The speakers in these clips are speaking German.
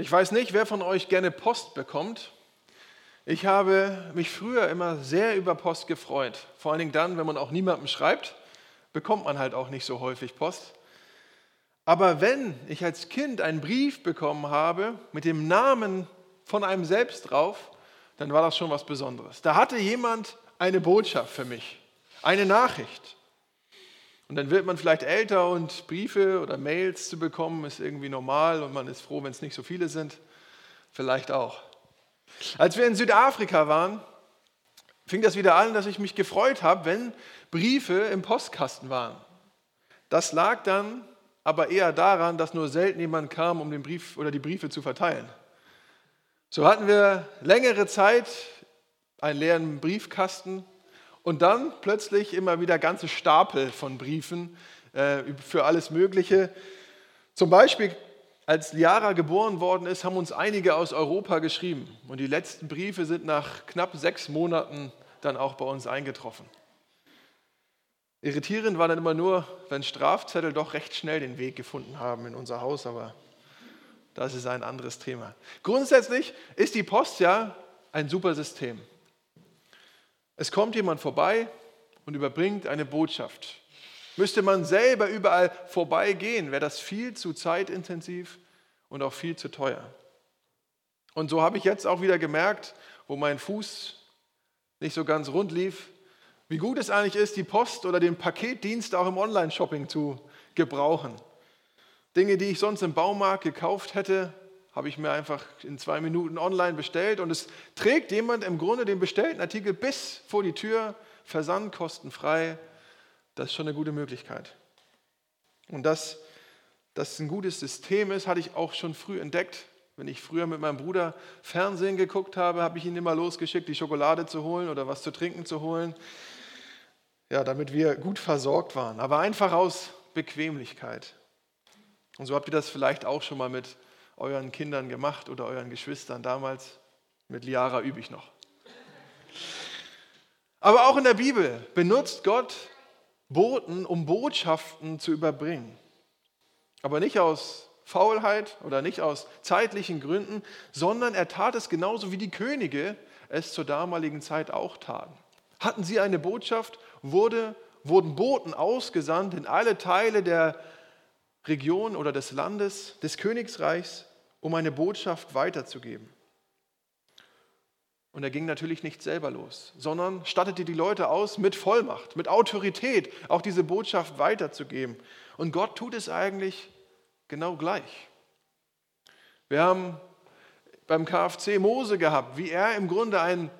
Ich weiß nicht, wer von euch gerne Post bekommt. Ich habe mich früher immer sehr über Post gefreut. Vor allen Dingen dann, wenn man auch niemandem schreibt, bekommt man halt auch nicht so häufig Post. Aber wenn ich als Kind einen Brief bekommen habe mit dem Namen von einem selbst drauf, dann war das schon was Besonderes. Da hatte jemand eine Botschaft für mich, eine Nachricht. Und dann wird man vielleicht älter und Briefe oder Mails zu bekommen ist irgendwie normal und man ist froh, wenn es nicht so viele sind. Vielleicht auch. Als wir in Südafrika waren, fing das wieder an, dass ich mich gefreut habe, wenn Briefe im Postkasten waren. Das lag dann aber eher daran, dass nur selten jemand kam, um den Brief oder die Briefe zu verteilen. So hatten wir längere Zeit einen leeren Briefkasten und dann plötzlich immer wieder ganze Stapel von Briefen äh, für alles Mögliche. Zum Beispiel, als Liara geboren worden ist, haben uns einige aus Europa geschrieben. Und die letzten Briefe sind nach knapp sechs Monaten dann auch bei uns eingetroffen. Irritierend war dann immer nur, wenn Strafzettel doch recht schnell den Weg gefunden haben in unser Haus, aber das ist ein anderes Thema. Grundsätzlich ist die Post ja ein super System. Es kommt jemand vorbei und überbringt eine Botschaft. Müsste man selber überall vorbeigehen, wäre das viel zu zeitintensiv und auch viel zu teuer. Und so habe ich jetzt auch wieder gemerkt, wo mein Fuß nicht so ganz rund lief, wie gut es eigentlich ist, die Post oder den Paketdienst auch im Online-Shopping zu gebrauchen. Dinge, die ich sonst im Baumarkt gekauft hätte, habe ich mir einfach in zwei Minuten online bestellt und es trägt jemand im Grunde den bestellten Artikel bis vor die Tür, Versand kostenfrei. Das ist schon eine gute Möglichkeit. Und dass das ein gutes System ist, hatte ich auch schon früh entdeckt. Wenn ich früher mit meinem Bruder Fernsehen geguckt habe, habe ich ihn immer losgeschickt, die Schokolade zu holen oder was zu trinken zu holen. Ja, damit wir gut versorgt waren, aber einfach aus Bequemlichkeit. Und so habt ihr das vielleicht auch schon mal mit euren Kindern gemacht oder euren Geschwistern damals. Mit Liara übe ich noch. Aber auch in der Bibel benutzt Gott Boten, um Botschaften zu überbringen. Aber nicht aus Faulheit oder nicht aus zeitlichen Gründen, sondern er tat es genauso wie die Könige es zur damaligen Zeit auch taten. Hatten sie eine Botschaft, wurde, wurden Boten ausgesandt in alle Teile der Region oder des Landes, des Königsreichs um eine Botschaft weiterzugeben. Und er ging natürlich nicht selber los, sondern stattete die Leute aus mit Vollmacht, mit Autorität, auch diese Botschaft weiterzugeben. Und Gott tut es eigentlich genau gleich. Wir haben beim KFC Mose gehabt, wie er im Grunde ein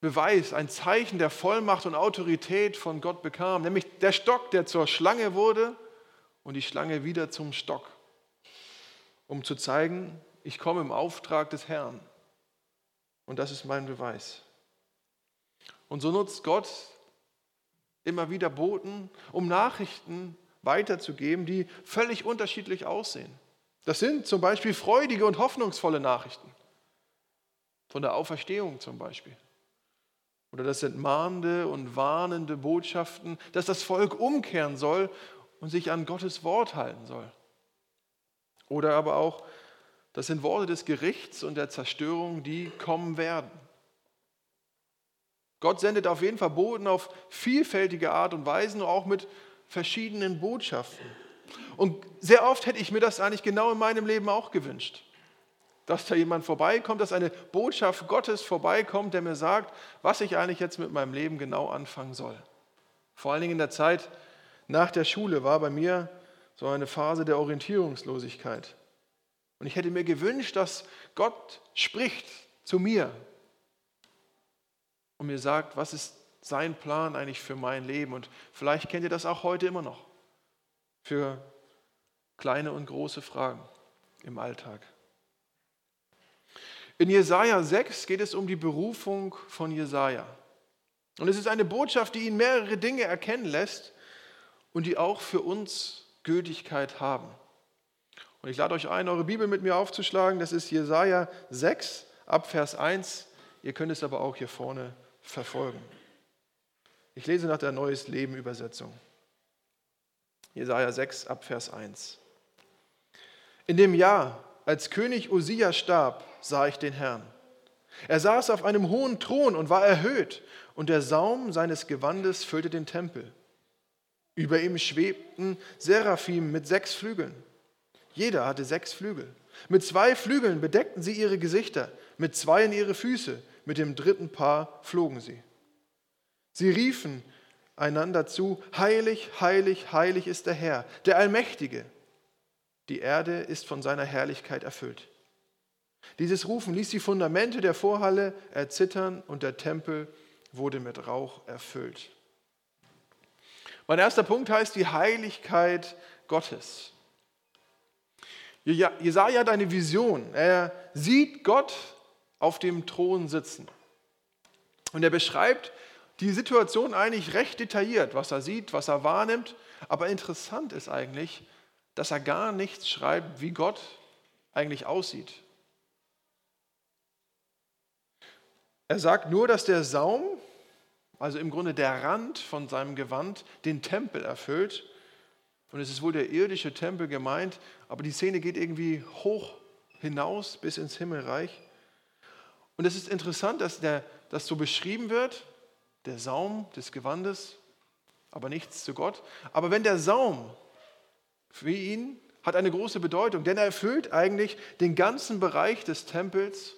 Beweis, ein Zeichen der Vollmacht und Autorität von Gott bekam, nämlich der Stock, der zur Schlange wurde und die Schlange wieder zum Stock um zu zeigen, ich komme im Auftrag des Herrn. Und das ist mein Beweis. Und so nutzt Gott immer wieder Boten, um Nachrichten weiterzugeben, die völlig unterschiedlich aussehen. Das sind zum Beispiel freudige und hoffnungsvolle Nachrichten. Von der Auferstehung zum Beispiel. Oder das sind mahnende und warnende Botschaften, dass das Volk umkehren soll und sich an Gottes Wort halten soll. Oder aber auch, das sind Worte des Gerichts und der Zerstörung, die kommen werden. Gott sendet auf jeden Fall Boten auf vielfältige Art und Weisen, auch mit verschiedenen Botschaften. Und sehr oft hätte ich mir das eigentlich genau in meinem Leben auch gewünscht. Dass da jemand vorbeikommt, dass eine Botschaft Gottes vorbeikommt, der mir sagt, was ich eigentlich jetzt mit meinem Leben genau anfangen soll. Vor allen Dingen in der Zeit nach der Schule war bei mir so eine Phase der Orientierungslosigkeit. Und ich hätte mir gewünscht, dass Gott spricht zu mir und mir sagt, was ist sein Plan eigentlich für mein Leben. Und vielleicht kennt ihr das auch heute immer noch für kleine und große Fragen im Alltag. In Jesaja 6 geht es um die Berufung von Jesaja. Und es ist eine Botschaft, die ihn mehrere Dinge erkennen lässt und die auch für uns Gültigkeit haben. Und ich lade euch ein, eure Bibel mit mir aufzuschlagen. Das ist Jesaja 6 ab Vers 1. Ihr könnt es aber auch hier vorne verfolgen. Ich lese nach der Neues Leben Übersetzung. Jesaja 6 ab Vers 1. In dem Jahr, als König Usia starb, sah ich den Herrn. Er saß auf einem hohen Thron und war erhöht, und der Saum seines Gewandes füllte den Tempel. Über ihm schwebten Seraphim mit sechs Flügeln. Jeder hatte sechs Flügel. Mit zwei Flügeln bedeckten sie ihre Gesichter, mit zweien ihre Füße, mit dem dritten Paar flogen sie. Sie riefen einander zu, heilig, heilig, heilig ist der Herr, der Allmächtige. Die Erde ist von seiner Herrlichkeit erfüllt. Dieses Rufen ließ die Fundamente der Vorhalle erzittern und der Tempel wurde mit Rauch erfüllt. Mein erster Punkt heißt die Heiligkeit Gottes. Jesaja hat eine Vision. Er sieht Gott auf dem Thron sitzen. Und er beschreibt die Situation eigentlich recht detailliert, was er sieht, was er wahrnimmt. Aber interessant ist eigentlich, dass er gar nichts schreibt, wie Gott eigentlich aussieht. Er sagt nur, dass der Saum, also im Grunde der Rand von seinem Gewand, den Tempel erfüllt. Und es ist wohl der irdische Tempel gemeint, aber die Szene geht irgendwie hoch hinaus bis ins Himmelreich. Und es ist interessant, dass das so beschrieben wird, der Saum des Gewandes, aber nichts zu Gott. Aber wenn der Saum für ihn hat eine große Bedeutung, denn er erfüllt eigentlich den ganzen Bereich des Tempels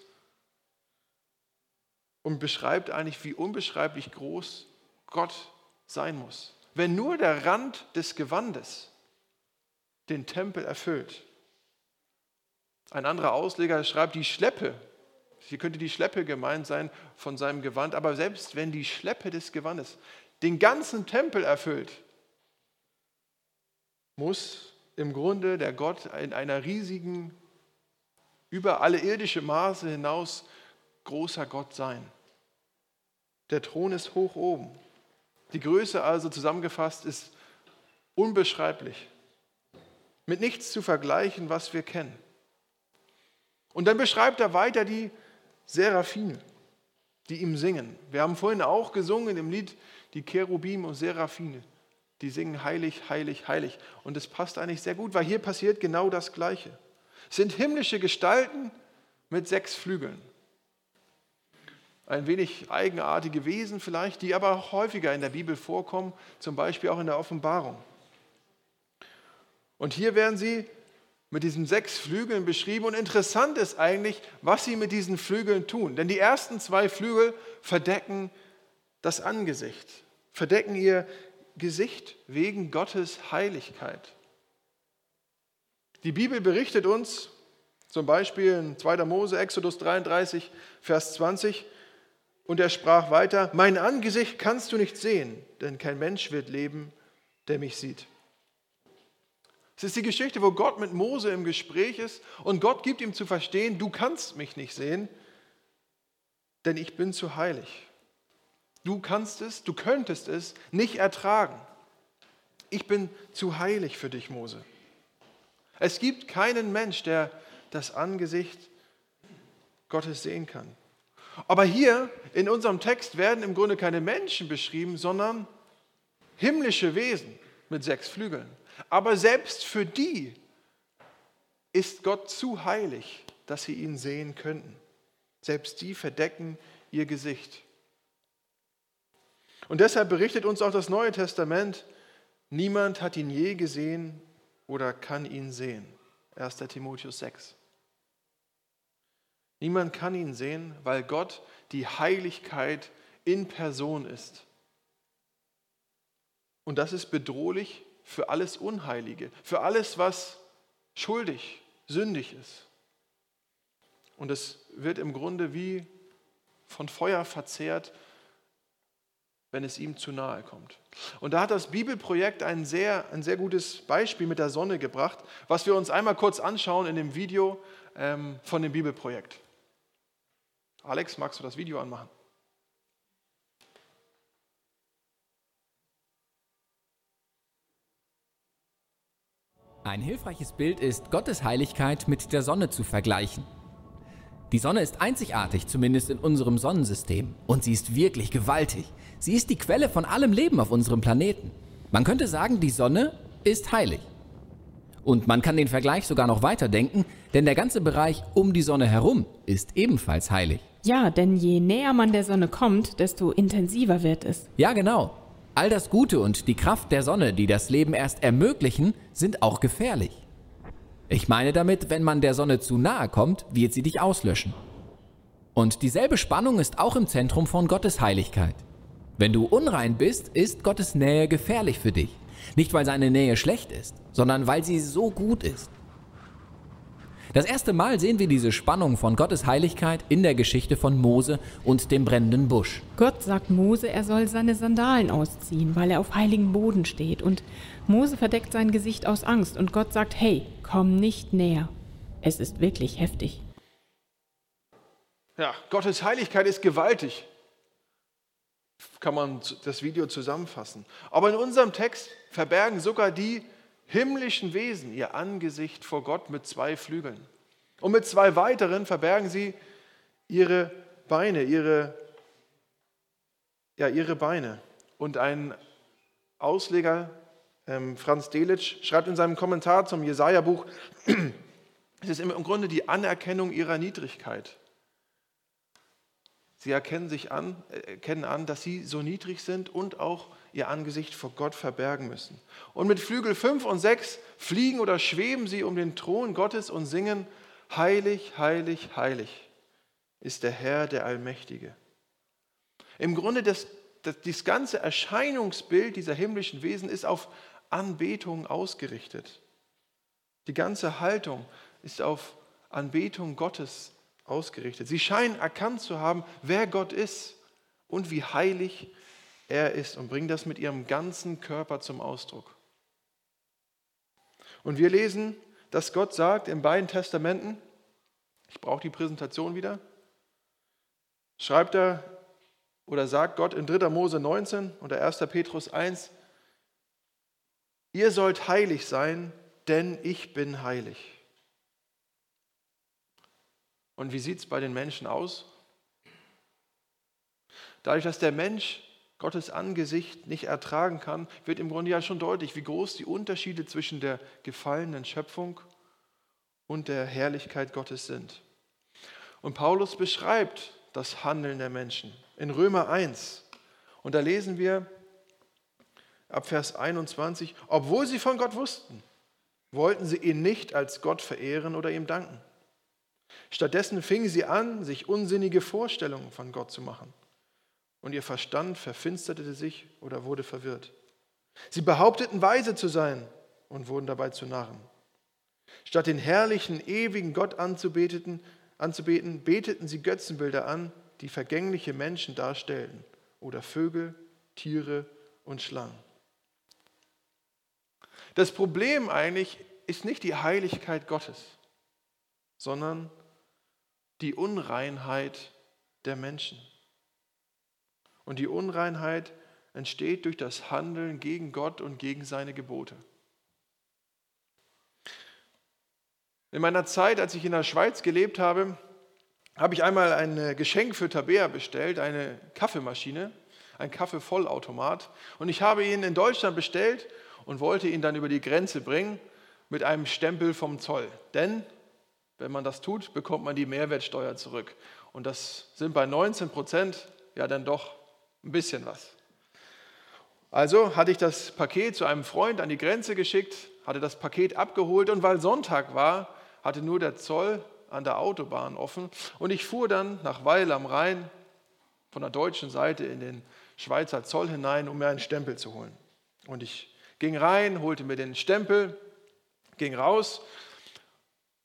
und beschreibt eigentlich, wie unbeschreiblich groß Gott sein muss. Wenn nur der Rand des Gewandes den Tempel erfüllt. Ein anderer Ausleger schreibt, die Schleppe, hier könnte die Schleppe gemeint sein von seinem Gewand, aber selbst wenn die Schleppe des Gewandes den ganzen Tempel erfüllt, muss im Grunde der Gott in einer riesigen, über alle irdische Maße hinaus großer Gott sein. Der Thron ist hoch oben. Die Größe also zusammengefasst ist unbeschreiblich, mit nichts zu vergleichen, was wir kennen. Und dann beschreibt er weiter die Seraphim, die ihm singen. Wir haben vorhin auch gesungen im Lied die Cherubim und Seraphine die singen heilig, heilig, heilig. Und es passt eigentlich sehr gut, weil hier passiert genau das Gleiche. Es sind himmlische Gestalten mit sechs Flügeln. Ein wenig eigenartige Wesen vielleicht, die aber auch häufiger in der Bibel vorkommen, zum Beispiel auch in der Offenbarung. Und hier werden sie mit diesen sechs Flügeln beschrieben. Und interessant ist eigentlich, was sie mit diesen Flügeln tun. Denn die ersten zwei Flügel verdecken das Angesicht, verdecken ihr Gesicht wegen Gottes Heiligkeit. Die Bibel berichtet uns, zum Beispiel in 2. Mose, Exodus 33, Vers 20, und er sprach weiter, mein Angesicht kannst du nicht sehen, denn kein Mensch wird leben, der mich sieht. Es ist die Geschichte, wo Gott mit Mose im Gespräch ist und Gott gibt ihm zu verstehen, du kannst mich nicht sehen, denn ich bin zu heilig. Du kannst es, du könntest es nicht ertragen. Ich bin zu heilig für dich, Mose. Es gibt keinen Mensch, der das Angesicht Gottes sehen kann. Aber hier in unserem Text werden im Grunde keine Menschen beschrieben, sondern himmlische Wesen mit sechs Flügeln. Aber selbst für die ist Gott zu heilig, dass sie ihn sehen könnten. Selbst die verdecken ihr Gesicht. Und deshalb berichtet uns auch das Neue Testament, niemand hat ihn je gesehen oder kann ihn sehen. 1. Timotheus 6. Niemand kann ihn sehen, weil Gott die Heiligkeit in Person ist. Und das ist bedrohlich für alles Unheilige, für alles, was schuldig, sündig ist. Und es wird im Grunde wie von Feuer verzehrt wenn es ihm zu nahe kommt. Und da hat das Bibelprojekt ein sehr, ein sehr gutes Beispiel mit der Sonne gebracht, was wir uns einmal kurz anschauen in dem Video ähm, von dem Bibelprojekt. Alex, magst du das Video anmachen? Ein hilfreiches Bild ist, Gottes Heiligkeit mit der Sonne zu vergleichen. Die Sonne ist einzigartig, zumindest in unserem Sonnensystem. Und sie ist wirklich gewaltig. Sie ist die Quelle von allem Leben auf unserem Planeten. Man könnte sagen, die Sonne ist heilig. Und man kann den Vergleich sogar noch weiterdenken, denn der ganze Bereich um die Sonne herum ist ebenfalls heilig. Ja, denn je näher man der Sonne kommt, desto intensiver wird es. Ja, genau. All das Gute und die Kraft der Sonne, die das Leben erst ermöglichen, sind auch gefährlich. Ich meine damit, wenn man der Sonne zu nahe kommt, wird sie dich auslöschen. Und dieselbe Spannung ist auch im Zentrum von Gottes Heiligkeit. Wenn du unrein bist, ist Gottes Nähe gefährlich für dich. Nicht, weil seine Nähe schlecht ist, sondern weil sie so gut ist. Das erste Mal sehen wir diese Spannung von Gottes Heiligkeit in der Geschichte von Mose und dem brennenden Busch. Gott sagt Mose, er soll seine Sandalen ausziehen, weil er auf heiligen Boden steht. Und Mose verdeckt sein Gesicht aus Angst und Gott sagt, hey, komm nicht näher. Es ist wirklich heftig. Ja, Gottes Heiligkeit ist gewaltig kann man das Video zusammenfassen. Aber in unserem Text verbergen sogar die himmlischen Wesen ihr Angesicht vor Gott mit zwei Flügeln. Und mit zwei weiteren verbergen sie ihre Beine, ihre, ja, ihre Beine. Und ein Ausleger, ähm, Franz Delitzsch, schreibt in seinem Kommentar zum Jesaja-Buch, es ist im Grunde die Anerkennung ihrer Niedrigkeit. Sie erkennen, sich an, erkennen an, dass sie so niedrig sind und auch ihr Angesicht vor Gott verbergen müssen. Und mit Flügel 5 und 6 fliegen oder schweben sie um den Thron Gottes und singen, heilig, heilig, heilig ist der Herr, der Allmächtige. Im Grunde das, das, das ganze Erscheinungsbild dieser himmlischen Wesen ist auf Anbetung ausgerichtet. Die ganze Haltung ist auf Anbetung Gottes ausgerichtet. Sie scheinen erkannt zu haben, wer Gott ist und wie heilig er ist und bringen das mit ihrem ganzen Körper zum Ausdruck. Und wir lesen, dass Gott sagt in beiden Testamenten, ich brauche die Präsentation wieder, schreibt er oder sagt Gott in 3. Mose 19 oder 1. Petrus 1, ihr sollt heilig sein, denn ich bin heilig. Und wie sieht es bei den Menschen aus? Dadurch, dass der Mensch Gottes Angesicht nicht ertragen kann, wird im Grunde ja schon deutlich, wie groß die Unterschiede zwischen der gefallenen Schöpfung und der Herrlichkeit Gottes sind. Und Paulus beschreibt das Handeln der Menschen in Römer 1. Und da lesen wir ab Vers 21, obwohl sie von Gott wussten, wollten sie ihn nicht als Gott verehren oder ihm danken. Stattdessen fingen sie an, sich unsinnige Vorstellungen von Gott zu machen. Und ihr Verstand verfinsterte sich oder wurde verwirrt. Sie behaupteten, weise zu sein und wurden dabei zu Narren. Statt den herrlichen, ewigen Gott anzubeten, anzubeten, beteten sie Götzenbilder an, die vergängliche Menschen darstellten oder Vögel, Tiere und Schlangen. Das Problem eigentlich ist nicht die Heiligkeit Gottes, sondern die Unreinheit der Menschen. Und die Unreinheit entsteht durch das Handeln gegen Gott und gegen seine Gebote. In meiner Zeit, als ich in der Schweiz gelebt habe, habe ich einmal ein Geschenk für Tabea bestellt, eine Kaffeemaschine, ein Kaffeevollautomat. Und ich habe ihn in Deutschland bestellt und wollte ihn dann über die Grenze bringen mit einem Stempel vom Zoll. Denn wenn man das tut, bekommt man die Mehrwertsteuer zurück. Und das sind bei 19 Prozent ja dann doch ein bisschen was. Also hatte ich das Paket zu einem Freund an die Grenze geschickt, hatte das Paket abgeholt und weil Sonntag war, hatte nur der Zoll an der Autobahn offen und ich fuhr dann nach Weil am Rhein von der deutschen Seite in den Schweizer Zoll hinein, um mir einen Stempel zu holen. Und ich ging rein, holte mir den Stempel, ging raus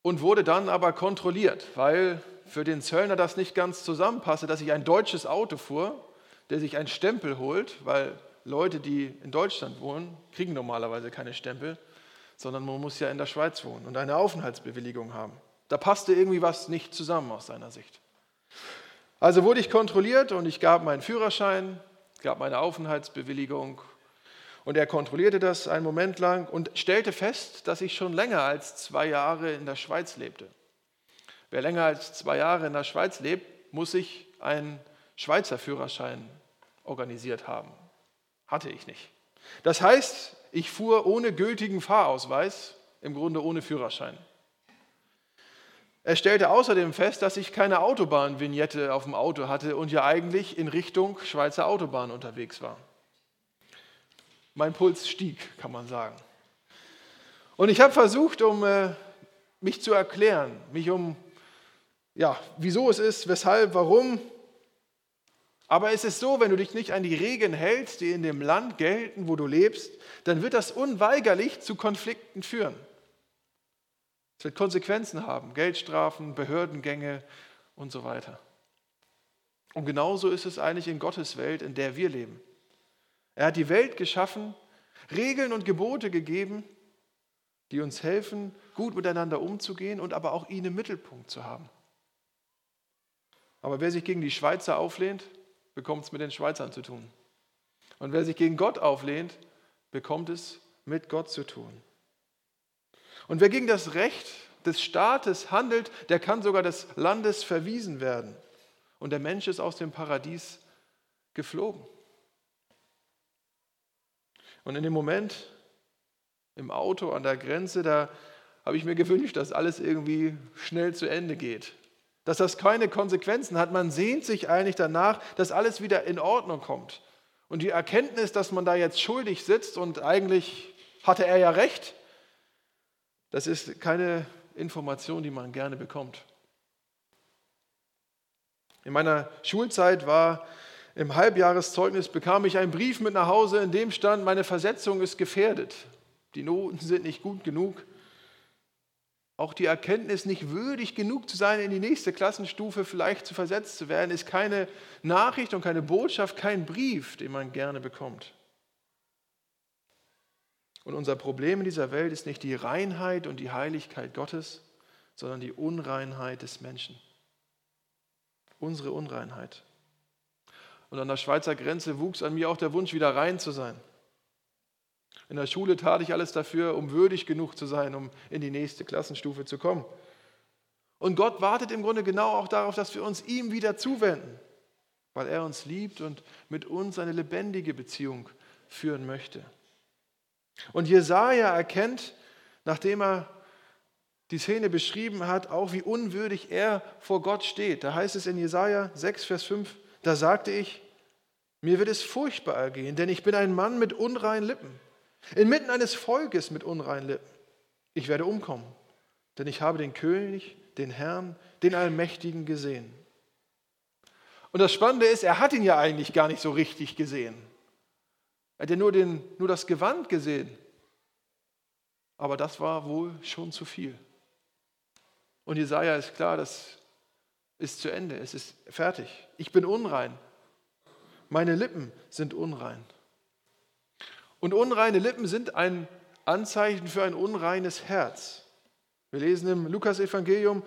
und wurde dann aber kontrolliert, weil für den Zöllner das nicht ganz zusammenpasste, dass ich ein deutsches Auto fuhr, der sich einen Stempel holt, weil Leute, die in Deutschland wohnen, kriegen normalerweise keine Stempel, sondern man muss ja in der Schweiz wohnen und eine Aufenthaltsbewilligung haben. Da passte irgendwie was nicht zusammen aus seiner Sicht. Also wurde ich kontrolliert und ich gab meinen Führerschein, gab meine Aufenthaltsbewilligung und er kontrollierte das einen Moment lang und stellte fest, dass ich schon länger als zwei Jahre in der Schweiz lebte. Wer länger als zwei Jahre in der Schweiz lebt, muss sich einen Schweizer Führerschein organisiert haben. Hatte ich nicht. Das heißt, ich fuhr ohne gültigen Fahrausweis im Grunde ohne Führerschein. Er stellte außerdem fest, dass ich keine Autobahnvignette auf dem Auto hatte und ja eigentlich in Richtung Schweizer Autobahn unterwegs war. Mein Puls stieg, kann man sagen. Und ich habe versucht, um äh, mich zu erklären, mich um, ja, wieso es ist, weshalb, warum. Aber es ist so, wenn du dich nicht an die Regeln hältst, die in dem Land gelten, wo du lebst, dann wird das unweigerlich zu Konflikten führen. Es wird Konsequenzen haben, Geldstrafen, Behördengänge und so weiter. Und genauso ist es eigentlich in Gottes Welt, in der wir leben. Er hat die Welt geschaffen, Regeln und Gebote gegeben, die uns helfen, gut miteinander umzugehen und aber auch ihn im Mittelpunkt zu haben. Aber wer sich gegen die Schweizer auflehnt, bekommt es mit den Schweizern zu tun. Und wer sich gegen Gott auflehnt, bekommt es mit Gott zu tun. Und wer gegen das Recht des Staates handelt, der kann sogar des Landes verwiesen werden. Und der Mensch ist aus dem Paradies geflogen. Und in dem Moment im Auto an der Grenze, da habe ich mir gewünscht, dass alles irgendwie schnell zu Ende geht. Dass das keine Konsequenzen hat. Man sehnt sich eigentlich danach, dass alles wieder in Ordnung kommt. Und die Erkenntnis, dass man da jetzt schuldig sitzt und eigentlich hatte er ja recht, das ist keine Information, die man gerne bekommt. In meiner Schulzeit war im Halbjahreszeugnis bekam ich einen Brief mit nach Hause, in dem stand, meine Versetzung ist gefährdet. Die Noten sind nicht gut genug. Auch die Erkenntnis, nicht würdig genug zu sein, in die nächste Klassenstufe vielleicht zu versetzt zu werden, ist keine Nachricht und keine Botschaft, kein Brief, den man gerne bekommt. Und unser Problem in dieser Welt ist nicht die Reinheit und die Heiligkeit Gottes, sondern die Unreinheit des Menschen. Unsere Unreinheit. Und an der Schweizer Grenze wuchs an mir auch der Wunsch, wieder rein zu sein. In der Schule tat ich alles dafür, um würdig genug zu sein, um in die nächste Klassenstufe zu kommen. Und Gott wartet im Grunde genau auch darauf, dass wir uns ihm wieder zuwenden, weil er uns liebt und mit uns eine lebendige Beziehung führen möchte. Und Jesaja erkennt, nachdem er die Szene beschrieben hat, auch wie unwürdig er vor Gott steht. Da heißt es in Jesaja 6, Vers 5, da sagte ich, mir wird es furchtbar ergehen, denn ich bin ein Mann mit unreinen Lippen, inmitten eines Volkes mit unreinen Lippen. Ich werde umkommen, denn ich habe den König, den Herrn, den Allmächtigen gesehen. Und das Spannende ist, er hat ihn ja eigentlich gar nicht so richtig gesehen. Er hat ja nur, den, nur das Gewand gesehen. Aber das war wohl schon zu viel. Und Jesaja ist klar, das ist zu Ende, es ist fertig. Ich bin unrein. Meine Lippen sind unrein. Und unreine Lippen sind ein Anzeichen für ein unreines Herz. Wir lesen im Lukas-Evangelium,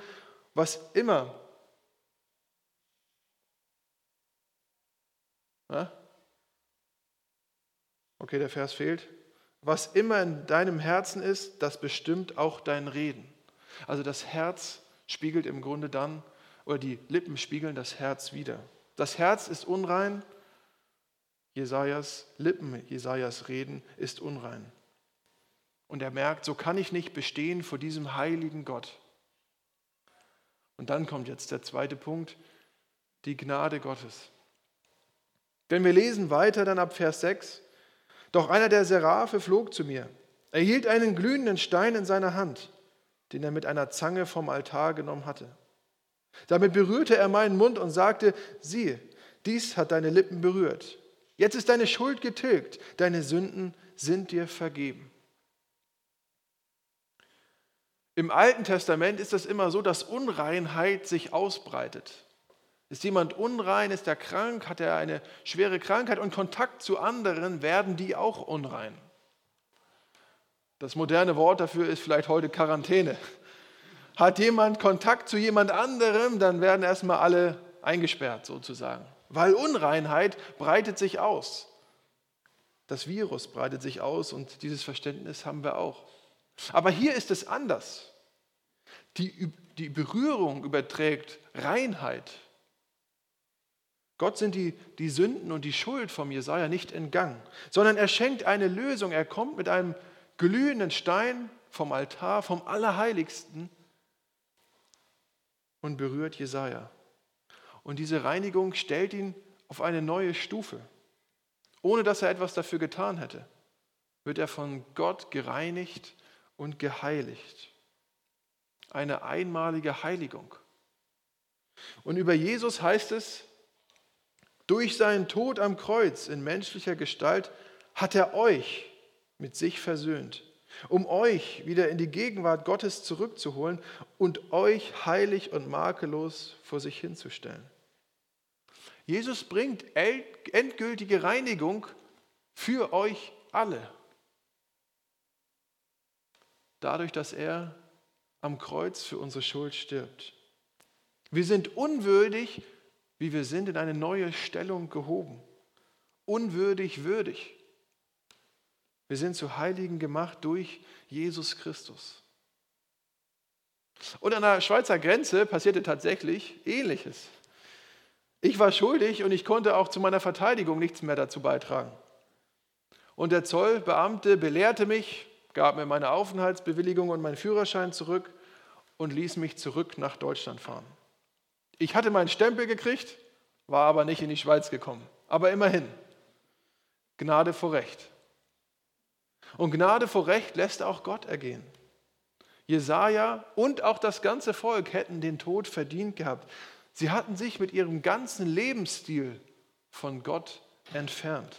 was immer. Na? Okay, der Vers fehlt. Was immer in deinem Herzen ist, das bestimmt auch dein Reden. Also das Herz spiegelt im Grunde dann, oder die Lippen spiegeln das Herz wieder. Das Herz ist unrein, Jesajas Lippen, Jesajas Reden ist unrein. Und er merkt, so kann ich nicht bestehen vor diesem heiligen Gott. Und dann kommt jetzt der zweite Punkt, die Gnade Gottes. Wenn wir lesen weiter dann ab Vers 6, doch einer der Seraphe flog zu mir. Er hielt einen glühenden Stein in seiner Hand, den er mit einer Zange vom Altar genommen hatte. Damit berührte er meinen Mund und sagte, siehe, dies hat deine Lippen berührt. Jetzt ist deine Schuld getilgt, deine Sünden sind dir vergeben. Im Alten Testament ist es immer so, dass Unreinheit sich ausbreitet. Ist jemand unrein, ist er krank, hat er eine schwere Krankheit und Kontakt zu anderen, werden die auch unrein. Das moderne Wort dafür ist vielleicht heute Quarantäne. Hat jemand Kontakt zu jemand anderem, dann werden erstmal alle eingesperrt sozusagen. Weil Unreinheit breitet sich aus. Das Virus breitet sich aus und dieses Verständnis haben wir auch. Aber hier ist es anders. Die, die Berührung überträgt Reinheit. Gott sind die, die Sünden und die Schuld vom Jesaja nicht entgangen, sondern er schenkt eine Lösung. Er kommt mit einem glühenden Stein vom Altar, vom Allerheiligsten und berührt Jesaja. Und diese Reinigung stellt ihn auf eine neue Stufe. Ohne dass er etwas dafür getan hätte, wird er von Gott gereinigt und geheiligt. Eine einmalige Heiligung. Und über Jesus heißt es, durch seinen Tod am Kreuz in menschlicher Gestalt hat er euch mit sich versöhnt, um euch wieder in die Gegenwart Gottes zurückzuholen und euch heilig und makellos vor sich hinzustellen. Jesus bringt endgültige Reinigung für euch alle. Dadurch, dass er am Kreuz für unsere Schuld stirbt. Wir sind unwürdig, wie wir sind, in eine neue Stellung gehoben. Unwürdig, würdig. Wir sind zu Heiligen gemacht durch Jesus Christus. Und an der Schweizer Grenze passierte tatsächlich Ähnliches. Ich war schuldig und ich konnte auch zu meiner Verteidigung nichts mehr dazu beitragen. Und der Zollbeamte belehrte mich, gab mir meine Aufenthaltsbewilligung und meinen Führerschein zurück und ließ mich zurück nach Deutschland fahren. Ich hatte meinen Stempel gekriegt, war aber nicht in die Schweiz gekommen. Aber immerhin, Gnade vor Recht. Und Gnade vor Recht lässt auch Gott ergehen. Jesaja und auch das ganze Volk hätten den Tod verdient gehabt. Sie hatten sich mit ihrem ganzen Lebensstil von Gott entfernt.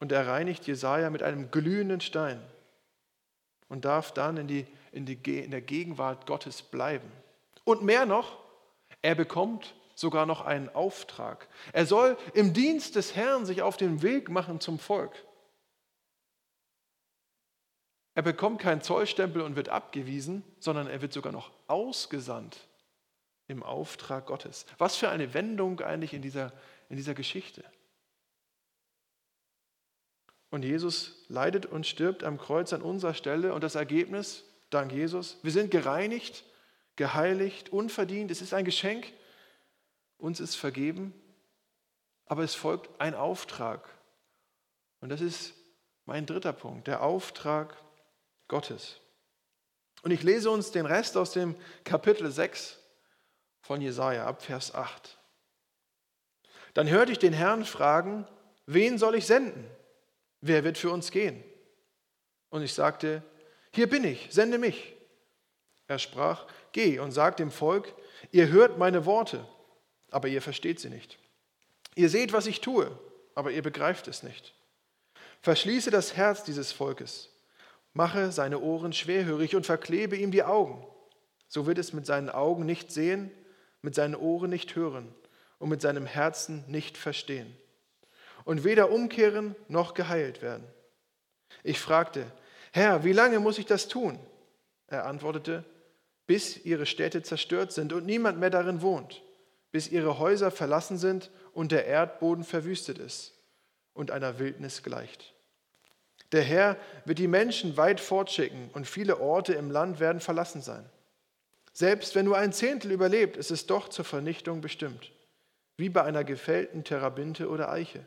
Und er reinigt Jesaja mit einem glühenden Stein und darf dann in, die, in, die, in der Gegenwart Gottes bleiben. Und mehr noch, er bekommt sogar noch einen Auftrag. Er soll im Dienst des Herrn sich auf den Weg machen zum Volk. Er bekommt keinen Zollstempel und wird abgewiesen, sondern er wird sogar noch ausgesandt im Auftrag Gottes. Was für eine Wendung eigentlich in dieser, in dieser Geschichte. Und Jesus leidet und stirbt am Kreuz an unserer Stelle und das Ergebnis, dank Jesus, wir sind gereinigt, geheiligt, unverdient. Es ist ein Geschenk, uns ist vergeben, aber es folgt ein Auftrag. Und das ist mein dritter Punkt, der Auftrag Gottes. Und ich lese uns den Rest aus dem Kapitel 6 von Jesaja ab Vers 8. Dann hörte ich den Herrn fragen: Wen soll ich senden? Wer wird für uns gehen? Und ich sagte: Hier bin ich, sende mich. Er sprach: Geh und sag dem Volk: Ihr hört meine Worte, aber ihr versteht sie nicht. Ihr seht, was ich tue, aber ihr begreift es nicht. Verschließe das Herz dieses Volkes, mache seine Ohren schwerhörig und verklebe ihm die Augen. So wird es mit seinen Augen nicht sehen mit seinen Ohren nicht hören und mit seinem Herzen nicht verstehen und weder umkehren noch geheilt werden. Ich fragte, Herr, wie lange muss ich das tun? Er antwortete, bis ihre Städte zerstört sind und niemand mehr darin wohnt, bis ihre Häuser verlassen sind und der Erdboden verwüstet ist und einer Wildnis gleicht. Der Herr wird die Menschen weit fortschicken und viele Orte im Land werden verlassen sein. Selbst wenn nur ein Zehntel überlebt, ist es doch zur Vernichtung bestimmt, wie bei einer gefällten Terabinte oder Eiche,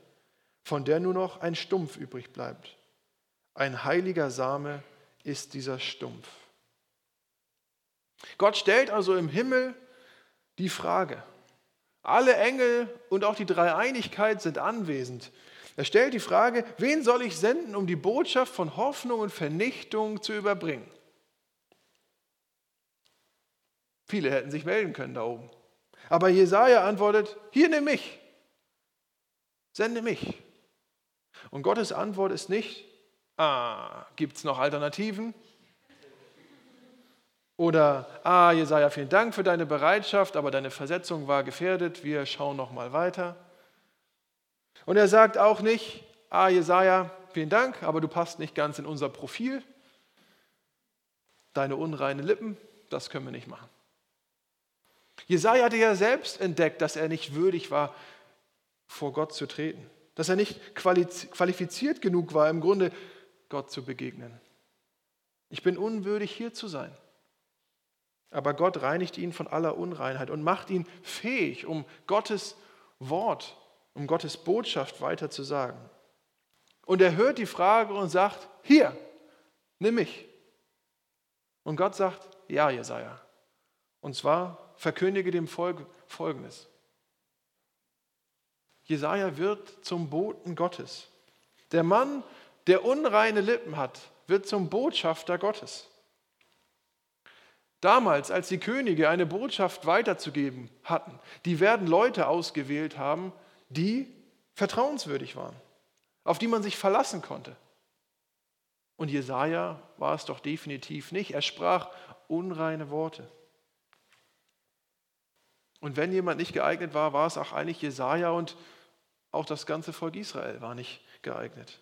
von der nur noch ein Stumpf übrig bleibt. Ein heiliger Same ist dieser Stumpf. Gott stellt also im Himmel die Frage. Alle Engel und auch die Dreieinigkeit sind anwesend. Er stellt die Frage, wen soll ich senden, um die Botschaft von Hoffnung und Vernichtung zu überbringen? Viele hätten sich melden können da oben. Aber Jesaja antwortet: Hier nimm mich, sende mich. Und Gottes Antwort ist nicht: Ah, gibt es noch Alternativen? Oder, ah, Jesaja, vielen Dank für deine Bereitschaft, aber deine Versetzung war gefährdet, wir schauen noch mal weiter. Und er sagt auch nicht, ah, Jesaja, vielen Dank, aber du passt nicht ganz in unser Profil. Deine unreinen Lippen, das können wir nicht machen. Jesaja hatte ja selbst entdeckt, dass er nicht würdig war, vor Gott zu treten, dass er nicht qualifiziert genug war, im Grunde Gott zu begegnen. Ich bin unwürdig, hier zu sein. Aber Gott reinigt ihn von aller Unreinheit und macht ihn fähig, um Gottes Wort, um Gottes Botschaft weiter zu sagen. Und er hört die Frage und sagt, hier, nimm mich. Und Gott sagt, ja, Jesaja. Und zwar verkündige dem Volk Folgendes. Jesaja wird zum Boten Gottes. Der Mann, der unreine Lippen hat, wird zum Botschafter Gottes. Damals, als die Könige eine Botschaft weiterzugeben hatten, die werden Leute ausgewählt haben, die vertrauenswürdig waren, auf die man sich verlassen konnte. Und Jesaja war es doch definitiv nicht. Er sprach unreine Worte. Und wenn jemand nicht geeignet war, war es auch eigentlich Jesaja und auch das ganze Volk Israel war nicht geeignet.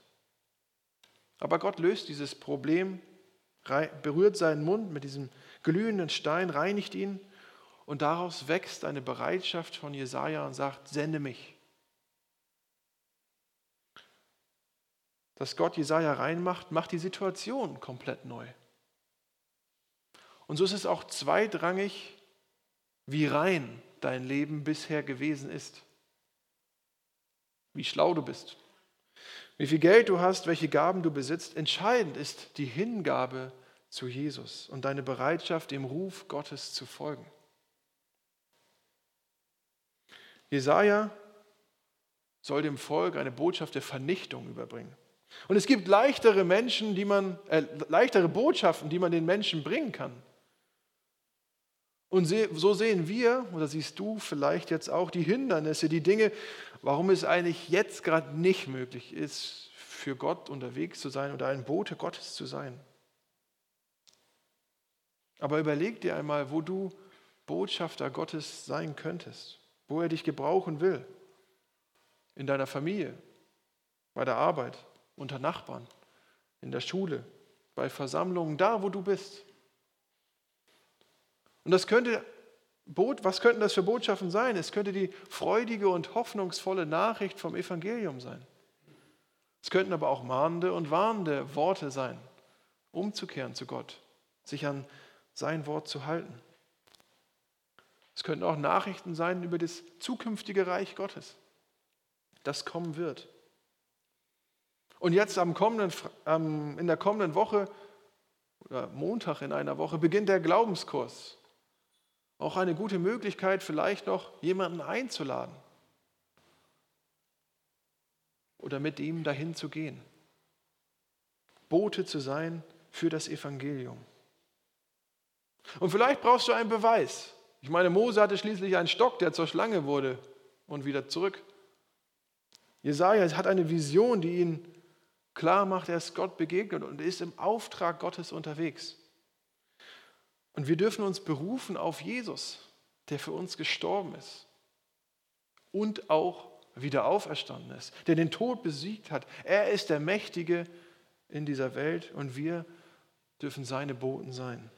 Aber Gott löst dieses Problem, berührt seinen Mund mit diesem glühenden Stein, reinigt ihn und daraus wächst eine Bereitschaft von Jesaja und sagt: Sende mich. Dass Gott Jesaja reinmacht, macht die Situation komplett neu. Und so ist es auch zweitrangig, wie rein dein Leben bisher gewesen ist. Wie schlau du bist. Wie viel Geld du hast, welche Gaben du besitzt. Entscheidend ist die Hingabe zu Jesus und deine Bereitschaft, dem Ruf Gottes zu folgen. Jesaja soll dem Volk eine Botschaft der Vernichtung überbringen. Und es gibt leichtere Menschen, die man, äh, leichtere Botschaften, die man den Menschen bringen kann. Und so sehen wir, oder siehst du vielleicht jetzt auch die Hindernisse, die Dinge, warum es eigentlich jetzt gerade nicht möglich ist, für Gott unterwegs zu sein oder ein Bote Gottes zu sein. Aber überleg dir einmal, wo du Botschafter Gottes sein könntest, wo er dich gebrauchen will. In deiner Familie, bei der Arbeit, unter Nachbarn, in der Schule, bei Versammlungen, da wo du bist. Und das könnte, was könnten das für Botschaften sein? Es könnte die freudige und hoffnungsvolle Nachricht vom Evangelium sein. Es könnten aber auch mahnende und warnende Worte sein, umzukehren zu Gott, sich an sein Wort zu halten. Es könnten auch Nachrichten sein über das zukünftige Reich Gottes, das kommen wird. Und jetzt am kommenden, in der kommenden Woche, oder Montag in einer Woche, beginnt der Glaubenskurs. Auch eine gute Möglichkeit, vielleicht noch jemanden einzuladen oder mit ihm dahin zu gehen. Bote zu sein für das Evangelium. Und vielleicht brauchst du einen Beweis. Ich meine, Mose hatte schließlich einen Stock, der zur Schlange wurde und wieder zurück. Jesaja hat eine Vision, die ihn klar macht, er ist Gott begegnet und ist im Auftrag Gottes unterwegs. Und wir dürfen uns berufen auf Jesus, der für uns gestorben ist und auch wieder auferstanden ist, der den Tod besiegt hat. Er ist der Mächtige in dieser Welt und wir dürfen seine Boten sein.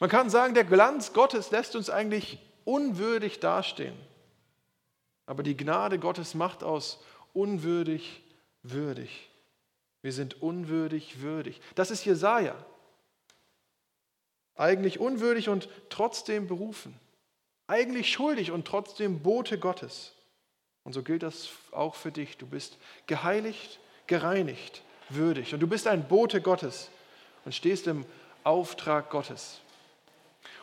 Man kann sagen, der Glanz Gottes lässt uns eigentlich unwürdig dastehen. Aber die Gnade Gottes macht aus unwürdig würdig. Wir sind unwürdig würdig. Das ist Jesaja. Eigentlich unwürdig und trotzdem berufen. Eigentlich schuldig und trotzdem Bote Gottes. Und so gilt das auch für dich. Du bist geheiligt, gereinigt, würdig. Und du bist ein Bote Gottes und stehst im Auftrag Gottes.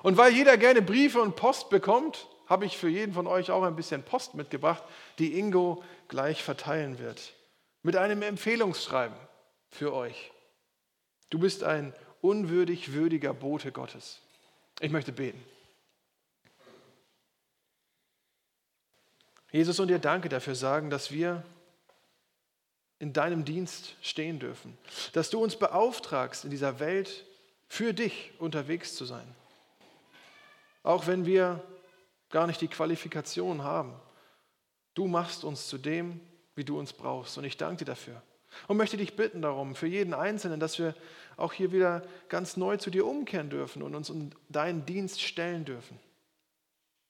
Und weil jeder gerne Briefe und Post bekommt, habe ich für jeden von euch auch ein bisschen Post mitgebracht, die Ingo gleich verteilen wird. Mit einem Empfehlungsschreiben für euch. Du bist ein unwürdig würdiger Bote Gottes. Ich möchte beten. Jesus und dir danke dafür sagen, dass wir in deinem Dienst stehen dürfen, dass du uns beauftragst, in dieser Welt für dich unterwegs zu sein. Auch wenn wir gar nicht die Qualifikation haben. Du machst uns zu dem, wie du uns brauchst. Und ich danke dir dafür. Und möchte dich bitten darum, für jeden Einzelnen, dass wir auch hier wieder ganz neu zu dir umkehren dürfen und uns in deinen Dienst stellen dürfen.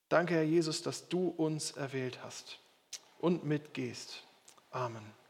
Danke, Herr Jesus, dass du uns erwählt hast und mitgehst. Amen.